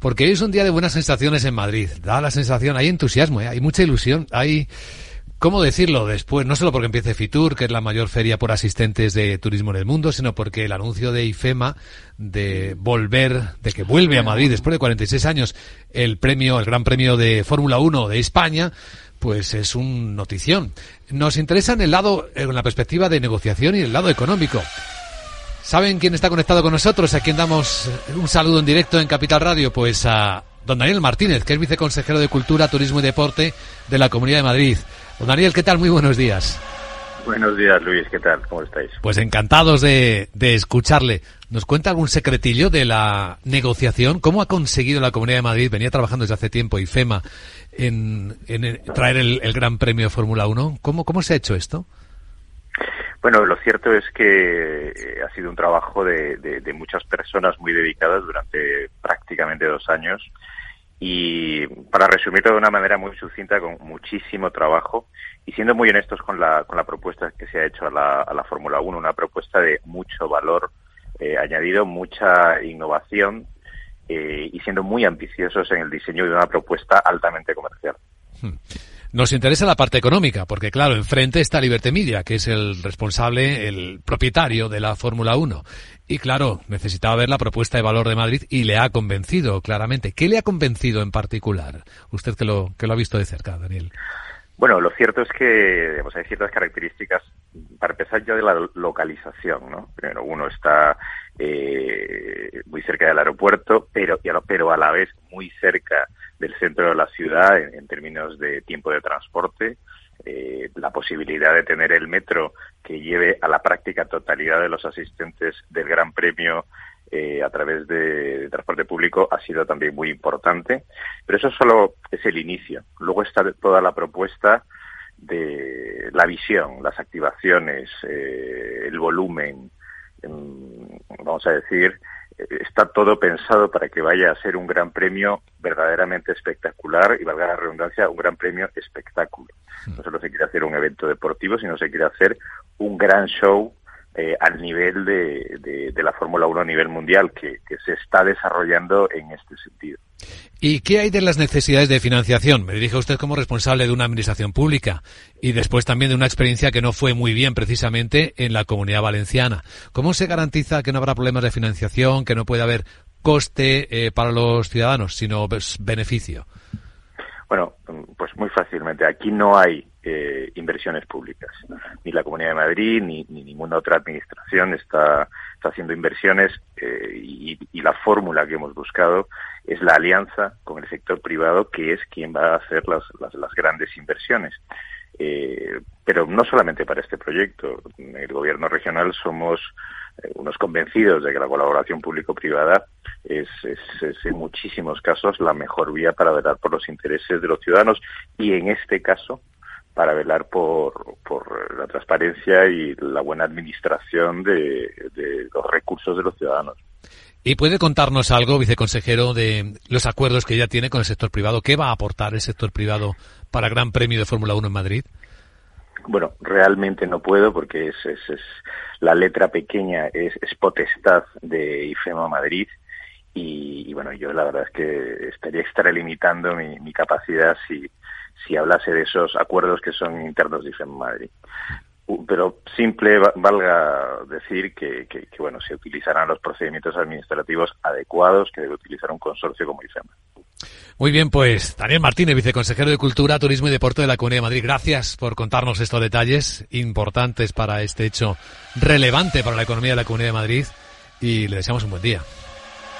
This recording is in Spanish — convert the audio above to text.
Porque hoy es un día de buenas sensaciones en Madrid. Da la sensación, hay entusiasmo, ¿eh? hay mucha ilusión, hay... ¿Cómo decirlo después? No solo porque empiece Fitur, que es la mayor feria por asistentes de turismo en el mundo, sino porque el anuncio de IFEMA de volver, de que vuelve a Madrid después de 46 años el premio, el Gran Premio de Fórmula 1 de España, pues es un notición. Nos interesa en el lado, en la perspectiva de negociación y el lado económico. ¿Saben quién está conectado con nosotros? A quien damos un saludo en directo en Capital Radio, pues a don Daniel Martínez, que es viceconsejero de Cultura, Turismo y Deporte de la Comunidad de Madrid. Don Daniel, ¿qué tal? Muy buenos días. Buenos días, Luis. ¿Qué tal? ¿Cómo estáis? Pues encantados de, de, escucharle. ¿Nos cuenta algún secretillo de la negociación? ¿Cómo ha conseguido la Comunidad de Madrid, venía trabajando desde hace tiempo, IFEMA, en, en traer el, el, Gran Premio de Fórmula 1? ¿Cómo, ¿Cómo se ha hecho esto? Bueno, lo cierto es que eh, ha sido un trabajo de, de, de, muchas personas muy dedicadas durante prácticamente dos años y para resumirlo de una manera muy sucinta, con muchísimo trabajo y siendo muy honestos con la, con la propuesta que se ha hecho a la, a la Fórmula 1, una propuesta de mucho valor eh, añadido, mucha innovación eh, y siendo muy ambiciosos en el diseño de una propuesta altamente comercial. Nos interesa la parte económica, porque claro, enfrente está Liberty Media, que es el responsable, el propietario de la Fórmula 1. Y claro, necesitaba ver la propuesta de valor de Madrid y le ha convencido claramente. ¿Qué le ha convencido en particular? Usted que lo, que lo ha visto de cerca, Daniel. Bueno, lo cierto es que digamos, hay ciertas características, para empezar ya de la localización, ¿no? Primero, uno está eh, muy cerca del aeropuerto, pero, pero a la vez muy cerca del centro de la ciudad en, términos de tiempo de transporte, eh, la posibilidad de tener el metro que lleve a la práctica totalidad de los asistentes del Gran Premio eh, a través de, de, transporte público ha sido también muy importante, pero eso solo es el inicio. Luego está toda la propuesta de la visión, las activaciones, eh, el volumen, vamos a decir, está todo pensado para que vaya a ser un gran premio verdaderamente espectacular y valga la redundancia, un gran premio espectáculo. No solo se quiere hacer un evento deportivo, sino se quiere hacer un gran show eh, al nivel de, de, de la Fórmula 1 a nivel mundial que, que se está desarrollando en este sentido. ¿Y qué hay de las necesidades de financiación? Me dirige usted como responsable de una administración pública y después también de una experiencia que no fue muy bien precisamente en la comunidad valenciana. ¿Cómo se garantiza que no habrá problemas de financiación, que no puede haber coste eh, para los ciudadanos, sino pues, beneficio? Bueno, muy fácilmente. Aquí no hay eh, inversiones públicas. Ni la Comunidad de Madrid ni, ni ninguna otra administración está, está haciendo inversiones eh, y, y, la fórmula que hemos buscado es la alianza con el sector privado, que es quien va a hacer las, las, las grandes inversiones. Eh, pero no solamente para este proyecto. En el gobierno regional somos eh, unos convencidos de que la colaboración público-privada es, es, es, en muchísimos casos la mejor vía para velar por los intereses de los ciudadanos y en este caso para velar por, por la transparencia y la buena administración de, de los recursos de los ciudadanos. ¿Y puede contarnos algo, viceconsejero, de los acuerdos que ya tiene con el sector privado? ¿Qué va a aportar el sector privado para Gran Premio de Fórmula 1 en Madrid? Bueno, realmente no puedo porque es, es, es la letra pequeña es, es, potestad de IFEMA Madrid y, bueno, yo la verdad es que estaría extralimitando mi, mi capacidad si, si hablase de esos acuerdos que son internos IFEMA Madrid pero simple valga decir que, bueno se utilizarán los procedimientos administrativos adecuados que debe utilizar un consorcio como IFEMA. Muy bien, pues Daniel Martínez, viceconsejero de Cultura, Turismo y Deporte de la Comunidad de Madrid. Gracias por contarnos estos detalles importantes para este hecho relevante para la economía de la Comunidad de Madrid y le deseamos un buen día.